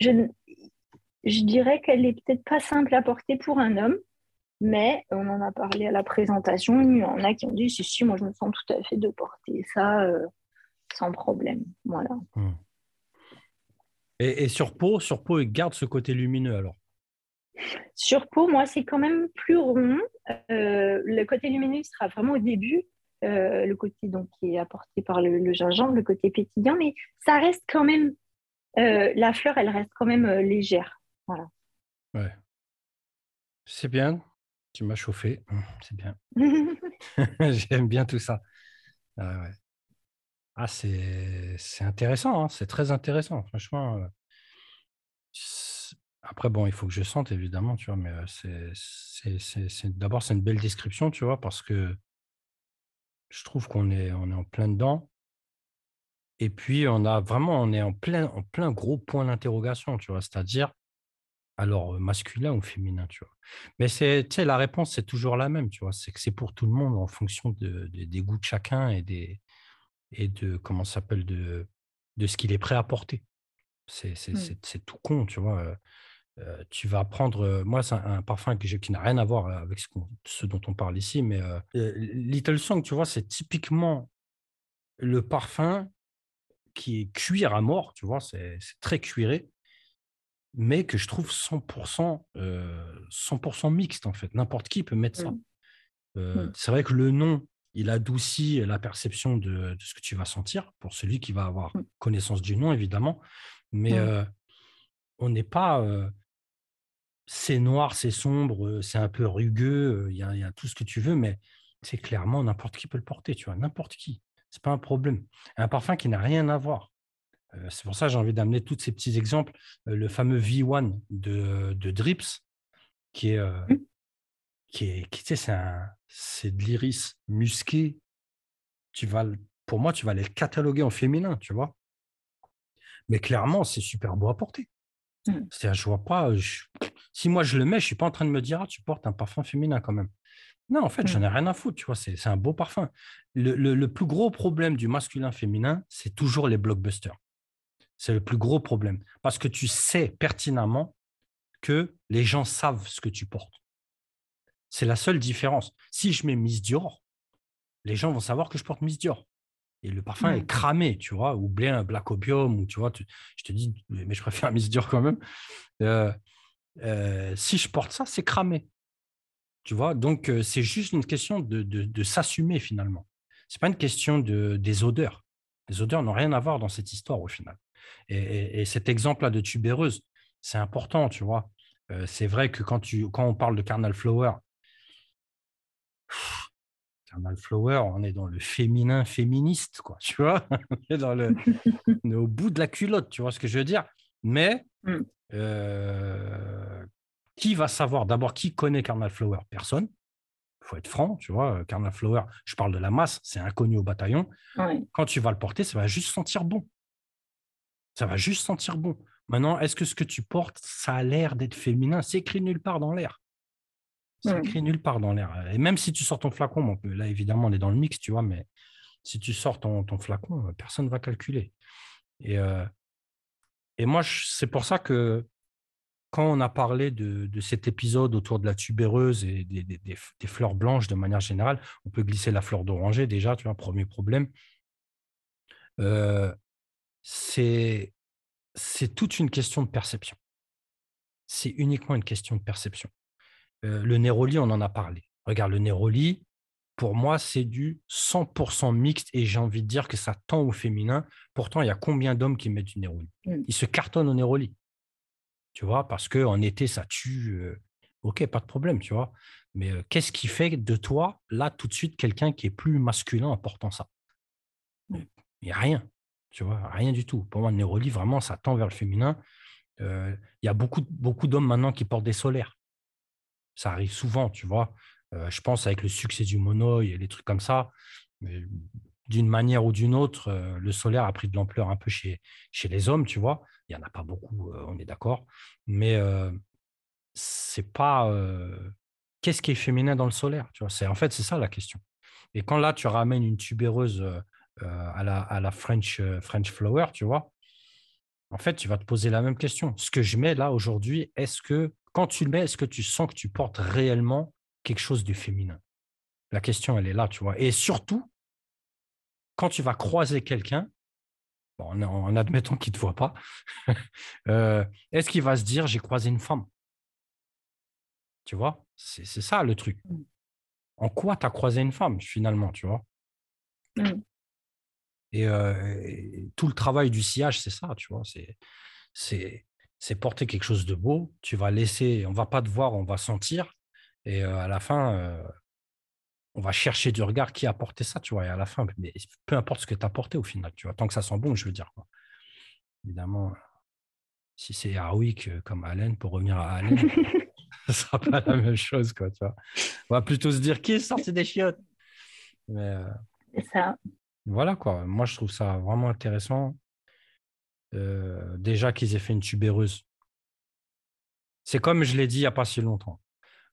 je dirais qu'elle est peut-être pas simple à porter pour un homme. Mais on en a parlé à la présentation. Il y en a qui ont dit si, si, moi je me sens tout à fait de porter ça euh, sans problème. Voilà. Hmm. Et, sur peau, sur peau, il garde ce côté lumineux alors Sur peau, moi, c'est quand même plus rond. Euh, le côté lumineux sera vraiment au début. Euh, le côté donc, qui est apporté par le, le, gingembre, le côté pétillant, mais ça reste quand même, la fleur, elle reste quand même légère. Voilà. Ouais. C'est bien. Tu m'as chauffé, mmh, c'est bien. J'aime bien tout ça. Ah, ah c'est intéressant, hein, c'est très intéressant, franchement. Après, bon, il faut que je sente, évidemment, tu vois, mais c'est d'abord, c'est une belle description, tu vois, parce que je trouve qu'on est, on est en plein dedans. Et puis, on a vraiment, on est en plein, en plein gros point d'interrogation, tu vois, c'est-à-dire, alors, masculin ou féminin, tu vois. Mais c'est, tu sais, la réponse, c'est toujours la même, tu vois, c'est que c'est pour tout le monde en fonction de, des goûts de chacun et, des, et de, comment s'appelle, de, de ce qu'il est prêt à porter. C'est mmh. tout con, tu vois. Tu vas prendre, moi, c'est un, parfum que qui n'a rien à voir avec ce, dont on parle ici, mais Little Song, tu vois, c'est typiquement le parfum qui est cuir à mort, tu vois, c'est très cuiré, mais que je trouve 100%, 100 mixte, en fait. N'importe qui peut mettre ça. Mmh. Mmh. C'est vrai que le nom, il adoucit la perception de, ce que tu vas sentir pour celui qui va avoir mmh. connaissance du nom, évidemment. Mais on n'est pas. C'est noir, c'est sombre, c'est un peu rugueux, il y, a tout ce que tu veux, mais c'est clairement n'importe qui peut le porter, tu vois, n'importe qui c'est pas un problème. Un parfum qui n'a rien à voir. Euh, c'est pour ça que j'ai envie d'amener tous ces petits exemples. Euh, le fameux V1 de, de Drips, qui est, euh, mmh. qui est, qui, tu sais, c'est, de l'iris musqué. Tu vas, pour moi, tu vas le cataloguer en féminin, tu vois. Mais clairement, c'est super beau à porter. Mmh. C'est-à-dire, je vois pas. si moi je le mets, je suis pas en train de me dire, ah, tu portes un parfum féminin quand même. Non, en fait, j'en ai mmh. rien à foutre, tu vois, c'est un beau parfum. Le, plus gros problème du masculin-féminin, c'est toujours les blockbusters. C'est le plus gros problème. Parce que tu sais pertinemment que les gens savent ce que tu portes. C'est la seule différence. Si je mets Miss Dior, les gens vont savoir que je porte Miss Dior. Et le parfum est cramé, tu vois, ou bien un Black Opium, ou tu vois, je te dis, mais je préfère Miss Dior quand même. Euh, euh, si je porte ça, c'est cramé. Tu vois, donc c'est juste une question de, s'assumer finalement. Ce n'est pas une question de, des odeurs. Les odeurs n'ont rien à voir dans cette histoire au final. Et, cet exemple-là de tubéreuse, c'est important, tu vois. c'est vrai que quand, tu, quand on parle de Carnal Flower, Carnal Flower, on est dans le féminin féministe, quoi, tu vois? on est, dans le, au bout de la culotte, tu vois ce que je veux dire? Mais mmh. Qui va savoir? D'abord, qui connaît Carnal Flower? Personne. Il faut être franc, tu vois. Carnal Flower, je parle de la masse, c'est inconnu au bataillon. Quand tu vas le porter, ça va juste sentir bon. Ça va juste sentir bon. Maintenant, est-ce que ce que tu portes, ça a l'air d'être féminin? C'est écrit nulle part dans l'air. C'est écrit nulle part dans l'air. Et même si tu sors ton flacon, là, évidemment, on est dans le mix, tu vois, mais si tu sors ton, flacon, personne ne va calculer. Et, euh, et moi, c'est pour ça que quand on a parlé de, cet épisode autour de la tubéreuse et des, fleurs blanches de manière générale, on peut glisser la fleur d'oranger déjà, tu vois, premier problème. Euh, c'est toute une question de perception. C'est uniquement une question de perception. Euh, le néroli, on en a parlé. Regarde, le néroli, pour moi, c'est du 100% mixte et j'ai envie de dire que ça tend au féminin. Pourtant, il y a combien d'hommes qui mettent du néroli mmh. Ils se cartonnent au néroli tu vois, parce qu'en été, ça tue. ok, pas de problème, tu vois? Mais qu'est-ce qui fait de toi, là, tout de suite, quelqu'un qui est plus masculin en portant ça? Mmh. Il n'y a rien, tu vois, rien du tout. Pour moi, le Néroli, vraiment, ça tend vers le féminin. Il y a beaucoup, beaucoup d'hommes maintenant qui portent des solaires. Ça arrive souvent, tu vois. je pense avec le succès du monoï et les trucs comme ça. D'une manière ou d'une autre, le solaire a pris de l'ampleur un peu chez, les hommes, tu vois. Il n'y en a pas beaucoup, on est d'accord. Mais c'est pas. Qu'est-ce qui est féminin dans le solaire tu vois? En fait, c'est ça la question. Et quand là, tu ramènes une tubéreuse à, la, à la French, French Flower, tu vois, en fait, tu vas te poser la même question. Ce que je mets là aujourd'hui, est-ce que, quand tu le mets, est-ce que tu sens que tu portes réellement quelque chose de féminin? La question, elle est là, tu vois. Et surtout, quand tu vas croiser quelqu'un, en, admettant qu'il ne te voit pas, euh, est-ce qu'il va se dire j'ai croisé une femme? Tu vois? C'est ça le truc. Mmh. En quoi tu as croisé une femme finalement, tu vois? Mmh. euh, et, tout le travail du sillage, c'est ça, tu vois. C'est porter quelque chose de beau. Tu vas laisser, on va pas te voir, on va sentir. Et euh, à la fin, on va chercher du regard qui a apporté ça, tu vois, et à la fin, mais peu importe ce que tu as apporté au final, tu vois, tant que ça sent bon, je veux dire. Évidemment, si c'est Harwick euh, comme Allen, pour revenir à Allen, ce ne sera pas la même chose, quoi, tu vois. On va plutôt se dire qui est sorti des chiottes? Euh, c'est ça. voilà quoi. Moi, je trouve ça vraiment intéressant. Euh, déjà qu'ils aient fait une tubéreuse. C'est comme je l'ai dit il n'y a pas si longtemps.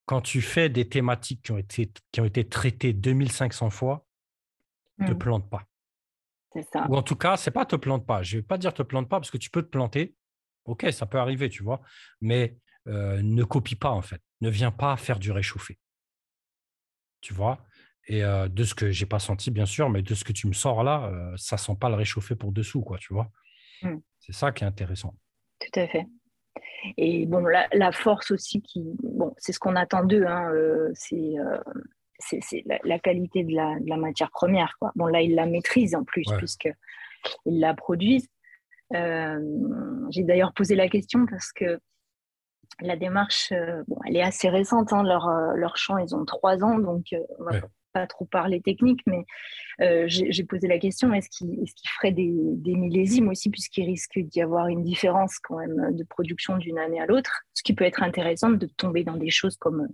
Quand tu fais des thématiques qui ont été, qui ont été traitées 2500 fois, ne te mmh. plante pas. Ça. Ou en tout cas, c'est pas te plante pas. Je ne vais pas dire te plante pas parce que tu peux te planter. Ok, ça peut arriver, tu vois. Mais euh, ne copie pas, en fait. Ne viens pas faire du réchauffé. Tu vois? Et euh, de ce que j'ai pas senti, bien sûr, mais de ce que tu me sors là, euh, ça sent pas le réchauffé pour dessous, quoi, tu vois? Mmh. C'est ça qui est intéressant. Tout à fait. Et bon, la, force aussi, qui, bon, c'est ce qu'on attend d'eux, hein, c'est c'est la, qualité de la, matière première. Quoi. Bon, là, ils la maîtrisent en plus, puisqu'ils la produisent. J'ai d'ailleurs posé la question parce que la démarche, euh, bon, elle est assez récente. Hein, leur, euh, leur champ, ils ont trois ans, donc euh, on va pas trop parler technique, mais j'ai posé la question est-ce qu'ils est feraient des, des, millésimes aussi, puisqu'il risque d'y avoir une différence quand même de production d'une année à l'autre Ce qui peut être intéressant de tomber dans des choses comme,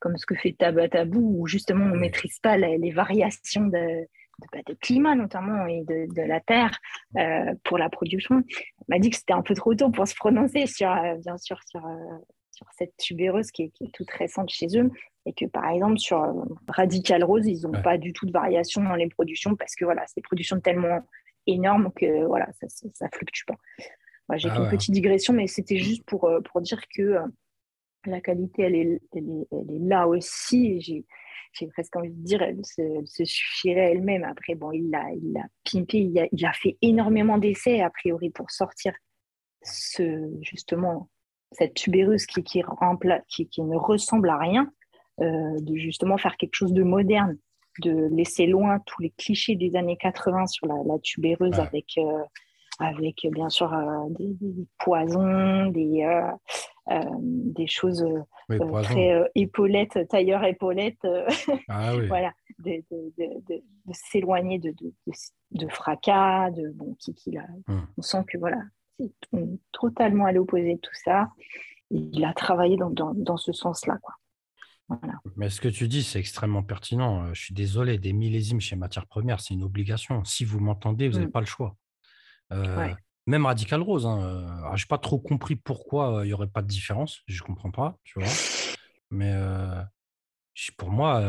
comme ce que fait Tabatabou, où justement on ne maîtrise pas les variations de, de, bah, climat notamment et de, la terre euh, pour la production. On m'a dit que c'était un peu trop tôt pour se prononcer sur, euh, bien sûr, sur, euh, sur cette tubéreuse qui est, toute récente chez eux et que par exemple sur Radical Rose, ils n'ont pas du tout de variation dans les productions parce que voilà, c'est des productions tellement énormes que voilà, ça, ça, fluctue pas. J'ai ah fait une petite digression, mais c'était juste pour, pour dire que la qualité, elle est, elle est, elle est là aussi. J'ai presque envie de dire, elle se, suffirait elle-même. Après, bon, il l'a il a pimpé, il a, il a fait énormément d'essais, a priori, pour sortir ce, justement cette tubéreuse qui, qui, qui, qui ne ressemble à rien, euh, de justement faire quelque chose de moderne, de laisser loin tous les clichés des années 80 sur la, tubéreuse avec, euh, avec bien sûr euh, des, poisons, des, des choses très épaulettes, tailleur épaulette, ah voilà, de, s'éloigner de, de, fracas, de bon, qui, qui hum. on sent que voilà, c'est totalement à l'opposé de tout ça. Il a travaillé dans, dans, ce sens-là, quoi. Voilà. Mais ce que tu dis, c'est extrêmement pertinent. Je suis désolé, des millésimes chez matières premières, c'est une obligation. Si vous m'entendez, vous n'avez hum. pas le choix. Euh, même Radical Rose, hein, je n'ai pas trop compris pourquoi euh, il n'y aurait pas de différence. Je ne comprends pas, tu vois. Mais pour moi,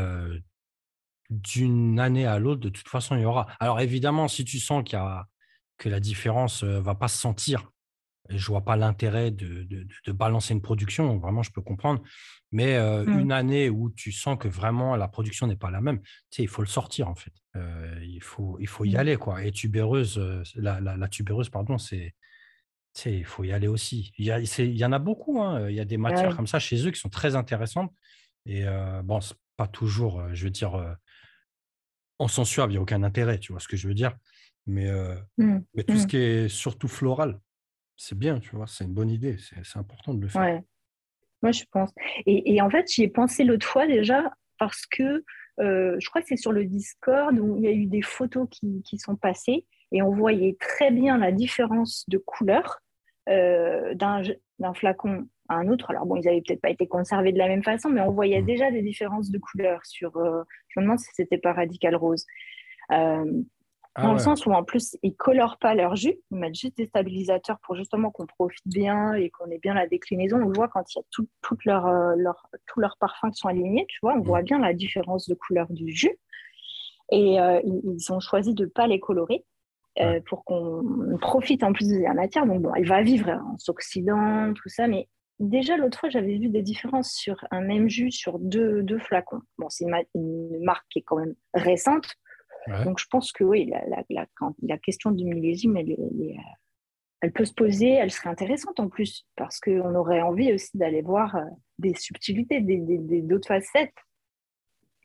d'une année à l'autre, de toute façon, il y aura. Alors évidemment, si tu sens qu'il y a, que la différence ne va pas se sentir je vois pas l'intérêt de, de, balancer une production. Vraiment, je peux comprendre. Mais euh, mmh. une année où tu sens que vraiment la production n'est pas la même, tu sais, il faut le sortir en fait. Euh, il, faut, il faut y mmh. aller. quoi. Et tubéreuse, euh, la, la, tubéreuse, pardon, c'est. Il faut y aller aussi. Il y, a, il y en a beaucoup. Hein. Il y a des matières comme ça chez eux qui sont très intéressantes. Et bon, c'est pas toujours, je veux dire, en sensuable, il n'y a aucun intérêt, tu vois ce que je veux dire? Mais, mmh. mais tout ce qui est surtout floral, c'est bien, tu vois, c'est une bonne idée, c'est important de le faire. Ouais. Moi, je pense. Et, en fait, j'y ai pensé l'autre fois déjà parce que euh, je crois que c'est sur le Discord où il y a eu des photos qui, sont passées et on voyait très bien la différence de couleur euh, d'un flacon à un autre. Alors bon, ils n'avaient peut-être pas été conservés de la même façon, mais on voyait mmh. déjà des différences de couleur sur. Euh, je me demande si c'était pas Radical Rose. Ah dans le sens où en plus ils colorent pas leur jus, ils mettent juste des stabilisateurs pour justement qu'on profite bien et qu'on ait bien la déclinaison. On voit quand il y a tout, leur, euh, leur, tous leurs parfums qui sont alignés, tu vois, on voit mm. bien la différence de couleur du jus. Et euh, ils, ont choisi de ne pas les colorer euh, pour qu'on profite en plus de la matière. Donc bon, elle va vivre en s'oxydant, tout ça, mais déjà l'autre fois j'avais vu des différences sur un même jus sur deux, deux flacons. Bon, c'est une, une marque qui est quand même récente donc je pense que oui, la, la, la question du millésime, elle, elle, elle, peut se poser, elle serait intéressante en plus, parce qu'on aurait envie aussi d'aller voir euh, des subtilités, d'autres des, facettes.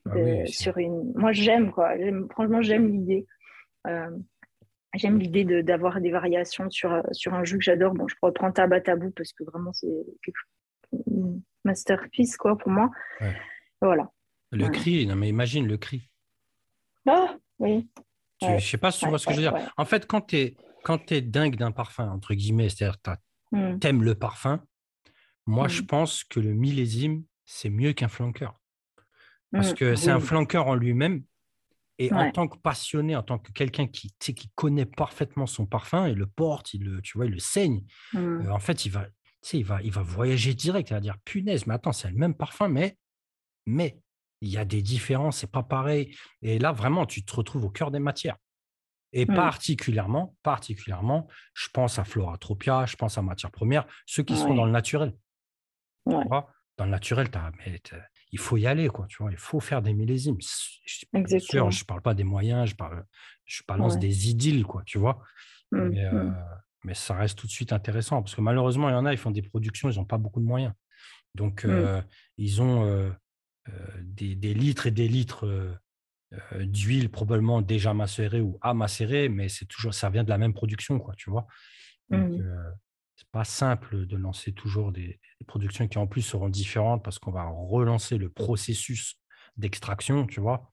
Ah sur une... Moi j'aime, quoi. Franchement, j'aime l'idée. Euh, j'aime l'idée d'avoir des variations sur, euh, sur un jeu que j'adore. Bon, je reprends Tabatabou parce que vraiment c'est une masterpiece quoi, pour moi. Voilà. Le cri, non mais imagine le cri. Ah, oui. Je ne sais pas si tu vois ce que je veux dire. En fait, quand tu es, dingue d'un parfum, entre guillemets, c'est-à-dire que hmm. tu aimes le parfum, moi, je hmm. pense que le millésime, c'est mieux qu'un flanqueur. Parce hmm, que c'est un flanqueur en lui-même, Et en tant que passionné, en tant que quelqu'un qui, tu qui connaît parfaitement son parfum, il le porte, il le, tu vois, il le saigne, Mm. euh, en fait, il va, tu sais, il va, il va voyager direct. Il va dire, punaise, mais attends, c'est le même parfum, mais, mais il y a des différences, c'est pas pareil. Et là, vraiment, tu te retrouves au cœur des matières. Et Mm. particulièrement, particulièrement, je pense à Floratropia, je pense à matières premières, ceux qui sont dans le naturel. tu vois? Dans le naturel, mais il faut y aller, quoi, tu vois? Il faut faire des millésimes. Bien sûr, je parle pas des moyens, je, parle, je balance des idylles, quoi, tu vois? Mm, Mais, euh, mais ça reste tout de suite intéressant parce que malheureusement, il y en a, ils font des productions, ils n'ont pas beaucoup de moyens. Donc, euh, ils ont euh, des, des litres et des litres euh, euh, d'huile probablement déjà macérée ou à macérer, mais c'est toujours, ça vient de la même production, quoi, tu vois. Donc, Mm. euh, c'est pas simple de lancer toujours des, des productions qui en plus seront différentes parce qu'on va relancer le processus d'extraction, tu vois.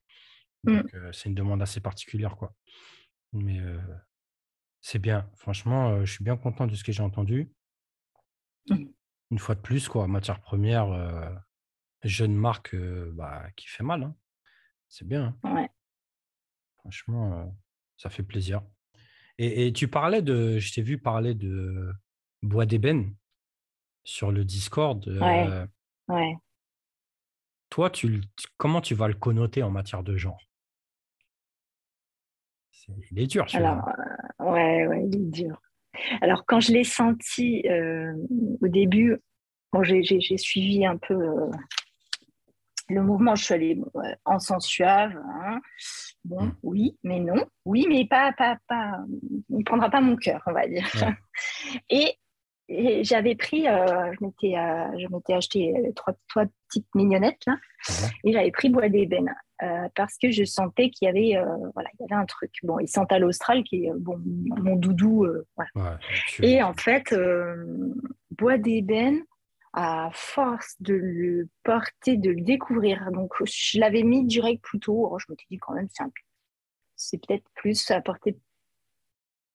Mm. Euh, c'est une demande assez particulière, quoi. Mais euh, c'est bien. Franchement, euh, je suis bien content de ce que j'ai entendu. Mm. Une fois de plus, quoi, matière première, euh, jeune marque euh, bah, qui fait mal. hein. C'est bien. hein. Ouais. Franchement, euh, ça fait plaisir. Et, et tu parlais de, je t'ai vu parler de Bois d'ébène sur le Discord. Ouais. euh, Ouais. toi, tu, comment tu vas le connoter en matière de genre? Il est dur, celui-là. Alors, euh, ouais, ouais, il est dur. Alors, quand je l'ai senti au début, bon, j'ai suivi un peu euh, le mouvement. Je suis allée bon, ouais, en sens suave. hein. Bon, Mm. oui, mais non. Oui, mais pas, pas, pas. Il ne prendra pas mon cœur, on va dire. Ouais. Et, et j'avais pris, euh, je m'étais euh, je m'étais acheté euh, trois, trois petites mignonnettes, là, Ouais. et j'avais pris Bois d'ébène. euh, parce que je sentais qu'il y avait, euh, voilà, il y avait un truc. Bon, il sentait l'Austral qui est euh, bon, mon doudou. euh, voilà. Ouais, tu- Et en fait, euh, Bois d'ébène, à force de le porter, de le découvrir, donc je l'avais mis direct plutôt. oh, je m'étais dit quand même, c'est un- c'est peut-être plus apporté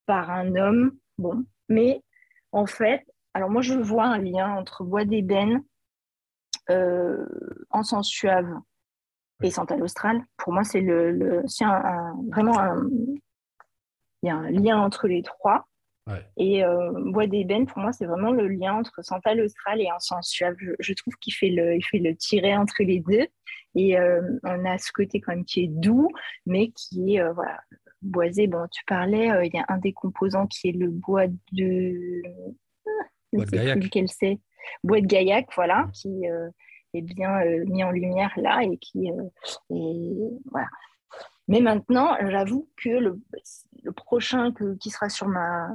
par un homme. Bon, mais en fait, alors moi je vois un lien entre Bois d'ébène, euh, encens suave et santal austral. Pour moi, c'est le, le- c'est un- un- vraiment un, il y a un lien entre les trois. Ouais. Et euh, Bois d'ébène, pour moi, c'est vraiment le lien entre Santal Austral et Encens Suave. Je, je trouve qu'il fait le, il fait le tiret entre les deux. Et euh, on a ce côté quand même qui est doux, mais qui est, euh, voilà, boisé. Bon, tu parlais, il y a un des composants qui est le bois de... Ah, Bois de Gaillac. lequel c'est. Bois de Gaillac, voilà, qui est bien mis en lumière là et qui... et, voilà. Mais maintenant, j'avoue que le, le prochain que, qui sera sur ma,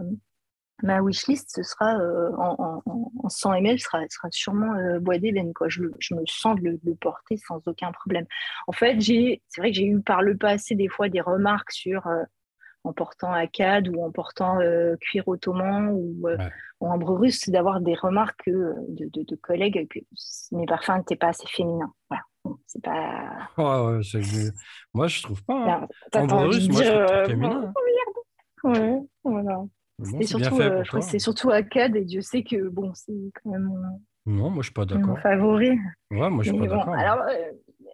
ma wishlist, ce sera euh, en, en, en 100 ml, sera, sera sûrement euh, bois d'ébène. Je, je me sens de le, porter sans aucun problème. En fait, c'est vrai que j'ai eu par le passé des fois des remarques sur euh, en portant Akkad ou en portant cuir ottoman ou Ouais. en ambre russe, d'avoir des remarques de, de, de collègues que mes parfums n'étaient pas assez féminins. Voilà. C'est pas. Ouais, ouais, c'est- Moi, je trouve pas. hein. Envie russe, de moi, je dire, trouve euh, oh. Ouais, voilà. Bon, C'était c'est surtout, euh, je c'est surtout Akkad et Dieu sait que bon, c'est quand même mon, Non, moi, je suis pas mon d'accord. favori. Ouais, moi, je suis Mais pas bon, d'accord. hein. alors, euh,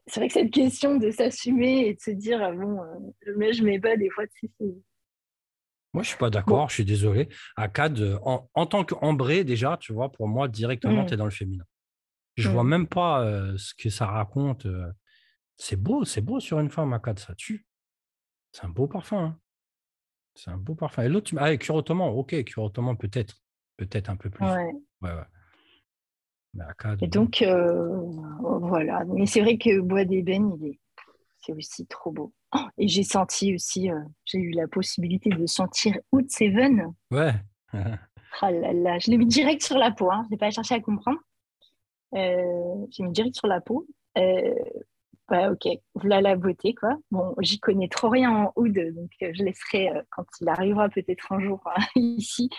c'est vrai que cette question de s'assumer et de se dire, ah bon, euh, je mets, je mets pas, des fois, tu sais, c'est- Moi, je suis pas d'accord, je suis désolé. Akkad, en, en tant qu'ambré, déjà, tu vois, pour moi, directement, Mm. tu es dans le féminin. Je Mm. vois même pas euh, ce que ça raconte. C'est beau, c'est beau sur une femme, Akkad, ça tue. C'est un beau parfum. hein. C'est un beau parfum. Et l'autre, tu... ah, et ottoman, ok, cuir ottoman, peut-être. Peut-être un peu plus. ouais. Ouais, ouais. Mais Akkad, Et bon. donc, euh, voilà. Mais c'est vrai que Bois d'ébène, il est, c'est aussi trop beau. Oh, et j'ai senti aussi, euh, j'ai eu la possibilité de sentir Out Seven. Ouais. Ah là là, je l'ai mis direct sur la peau, hein. je n'ai pas cherché à comprendre. Euh, j'ai mis direct sur la peau. Euh, ouais, ok, voilà la beauté, quoi. Bon, j'y connais trop rien en oud, donc euh, je laisserai, euh, quand il arrivera peut-être un jour hein, ici,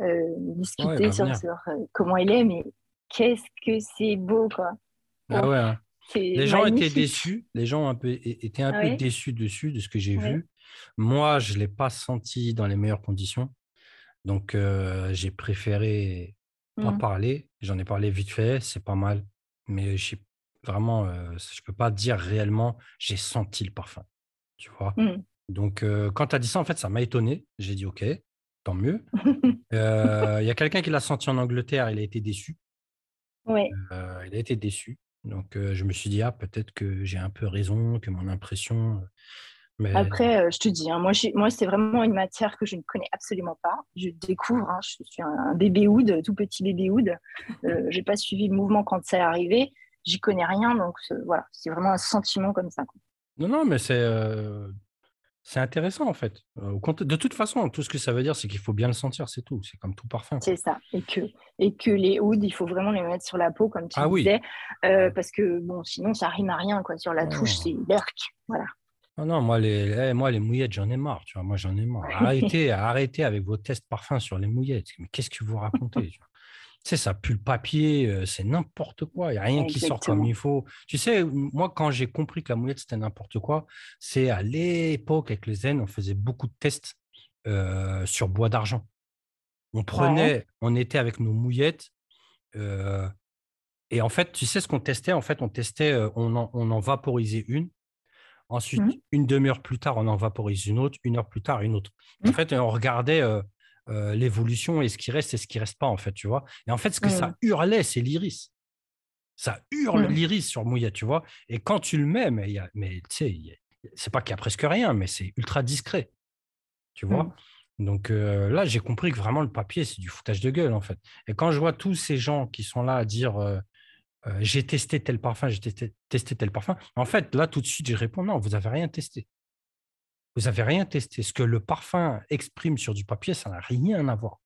euh, il discuter sur, euh, comment il est, mais qu'est-ce que c'est beau, quoi. Ah Oh, ouais. hein. Les gens étaient déçus. Les gens un peu, étaient un Ah peu déçus dessus de ce que j'ai vu. Moi, je ne l'ai pas senti dans les meilleures conditions. Donc, j'ai préféré pas Mm. parler. J'en ai parlé vite fait, c'est pas mal. Mais j'ai vraiment, euh, je ne peux pas dire réellement, j'ai senti le parfum. tu vois? Mm. Donc, euh, quand tu as dit ça, en fait, ça m'a étonné. J'ai dit, OK, tant mieux. Euh, Il y a quelqu'un qui l'a senti en Angleterre, il a été déçu. Euh, il a été déçu. Donc, je me suis dit, ah, peut-être que j'ai un peu raison, que mon impression. Mais Après, euh, je te dis, hein, moi, c'est vraiment une matière que je ne connais absolument pas. Je découvre, hein, je suis un, bébé Oud, tout petit bébé Oud. Euh, j'ai pas suivi le mouvement quand ça est arrivé. J'y connais rien, donc euh, voilà, c'est vraiment un sentiment comme ça. quoi. non, non, mais c'est euh, intéressant, en fait. De toute façon, tout ce que ça veut dire, c'est qu'il faut bien le sentir, c'est tout. C'est comme tout parfum. C'est ça. Et que, et que les Ouds, il faut vraiment les mettre sur la peau, comme tu Ah oui. disais, euh, parce que bon, sinon, ça rime à rien. Quoi. Sur la touche, Oh. c'est l'erc. Voilà. Ah non, moi les, eh, moi, les mouillettes, j'en ai marre. Tu vois, moi, j'en ai marre. Arrêtez, arrêtez avec vos tests parfums sur les mouillettes. Mais qu'est-ce que vous racontez tu vois? Tu sais, ça pue le papier, euh, c'est n'importe quoi. Il n'y a rien qui sort comme il faut. Tu sais, moi, quand j'ai compris que la mouillette, c'était n'importe quoi, c'est à l'époque, avec les zen, on faisait beaucoup de tests euh, sur bois d'argent. On prenait, on était avec nos mouillettes. euh, et en fait, tu sais ce qu'on testait? En fait, on testait, on en, on en vaporisait une. Ensuite, Mhm. une demi-heure plus tard, on en vaporise une autre. Une heure plus tard, une autre. En Mhm. fait, on regardait euh, euh, l'évolution et ce qui reste et ce qui reste pas, en fait, tu vois. Et en fait, ce que ça Mhm. hurlait, c'est l'iris. Ça hurle l'iris sur mouillette, tu vois. Et quand tu le mets, mais, il y a- mais tu sais, c'est pas qu'il y a presque rien, mais c'est ultra discret, tu vois. Donc euh, là, j'ai compris que vraiment le papier, c'est du foutage de gueule, en fait. Et quand je vois tous ces gens qui sont là à dire euh, j'ai testé tel parfum, j'ai testé, testé tel parfum, en fait, là, tout de suite, je réponds non, vous n'avez rien testé. Vous n'avez rien testé. Ce que le parfum exprime sur du papier, ça n'a rien à voir.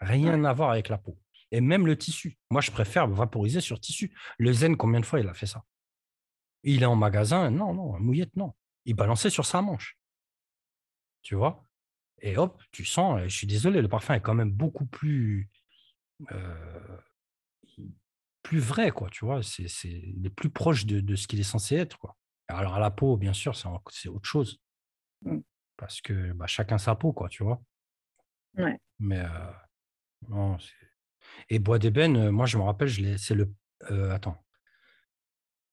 Rien à voir avec la peau. Et même le tissu. Moi, je préfère vaporiser sur tissu. Le zen, combien de fois il a fait ça? Il est en magasin, non, non, mouillette, non. Il balançait sur sa manche. Tu vois? Et hop, tu sens, je suis désolé, le parfum est quand même beaucoup plus, euh, plus vrai, quoi, tu vois? C'est, c'est, il est plus proche de, de ce qu'il est censé être, quoi. Alors, à la peau, bien sûr, c'est, c'est autre chose. Mm. Parce que bah, chacun sa peau, quoi, tu vois? Ouais. Mais euh, non, c'est- Et Bois d'ébène, euh, moi, je me rappelle, je l'ai- c'est le. euh, attends.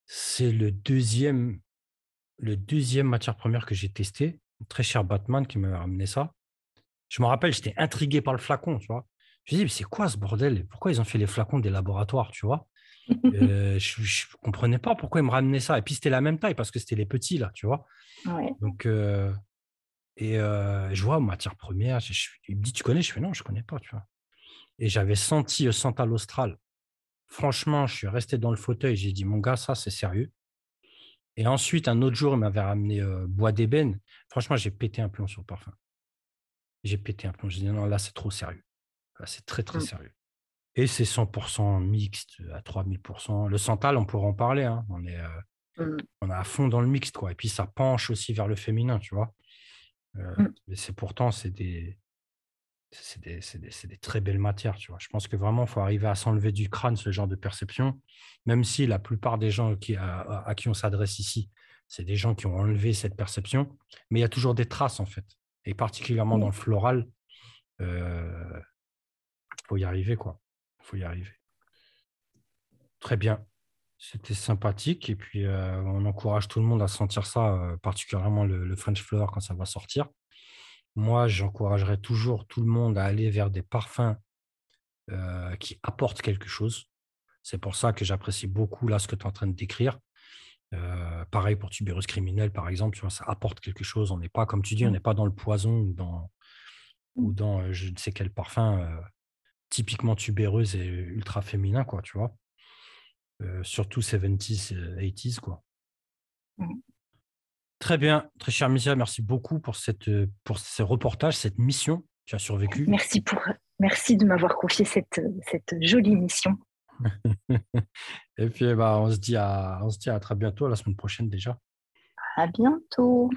C'est le deuxième, le deuxième matière première que j'ai testé. Très cher Batman qui m'avait ramené ça. Je me rappelle, j'étais intrigué par le flacon, tu vois? Je me dis, mais c'est quoi ce bordel? Pourquoi ils ont fait les flacons des laboratoires, tu vois? Euh, Je ne comprenais pas pourquoi ils me ramenaient ça. Et puis, c'était la même taille parce que c'était les petits, là, tu vois? Ouais. Donc, euh, et euh, je vois matière première. je- je- il me dit, tu connais Je fais non, je connais pas, tu vois. Et j'avais senti euh, Santal Austral. Franchement, je suis resté dans le fauteuil. J'ai dit, mon gars, ça, c'est sérieux. Et ensuite, un autre jour, il m'avait ramené Bois d'ébène. Franchement, j'ai pété un plomb sur le parfum. J'ai pété un plomb. J'ai dit, non, là, c'est trop sérieux. Là, c'est très, très Mm. sérieux. Et c'est 100% mixte euh, à 3000%. Le Santal, on pourra en parler. hein. On est. euh, Mm. on est à fond dans le mixte, quoi. Et puis ça penche aussi vers le féminin, tu vois. Euh, Mm. Mais c'est pourtant, c'est des, c'est des, c'est des- des très belles matières, tu vois. Je pense que vraiment, il faut arriver à s'enlever du crâne ce genre de perception, même si la plupart des gens qui, à, à- à qui on s'adresse ici, c'est des gens qui ont enlevé cette perception, mais il y a toujours des traces, en fait. Et particulièrement dans le floral, faut y arriver, quoi. Il faut y arriver. Très bien. C'était sympathique. Et puis, euh, on encourage tout le monde à sentir ça, euh, particulièrement le, le French Flower quand ça va sortir. Moi, j'encouragerais toujours tout le monde à aller vers des parfums euh, qui apportent quelque chose. C'est pour ça que j'apprécie beaucoup là ce que tu es en train de décrire. Pareil pour Tuberus criminel, par exemple, tu vois, ça apporte quelque chose. On n'est pas, comme tu dis, on Mm. n'est pas dans le poison ou dans, ou dans je ne sais quel parfum typiquement tubéreuse et ultra féminin, quoi, tu vois. Euh, surtout 70s, euh, 80s, quoi. Mm. Très bien, très cher Misia, merci beaucoup pour, cette, euh, pour ce reportage, cette mission. Tu as survécu. Merci, pour, merci de m'avoir confié cette, cette jolie mission. Et puis, bah, on, se dit à, on se dit à très bientôt, la semaine prochaine déjà. À bientôt.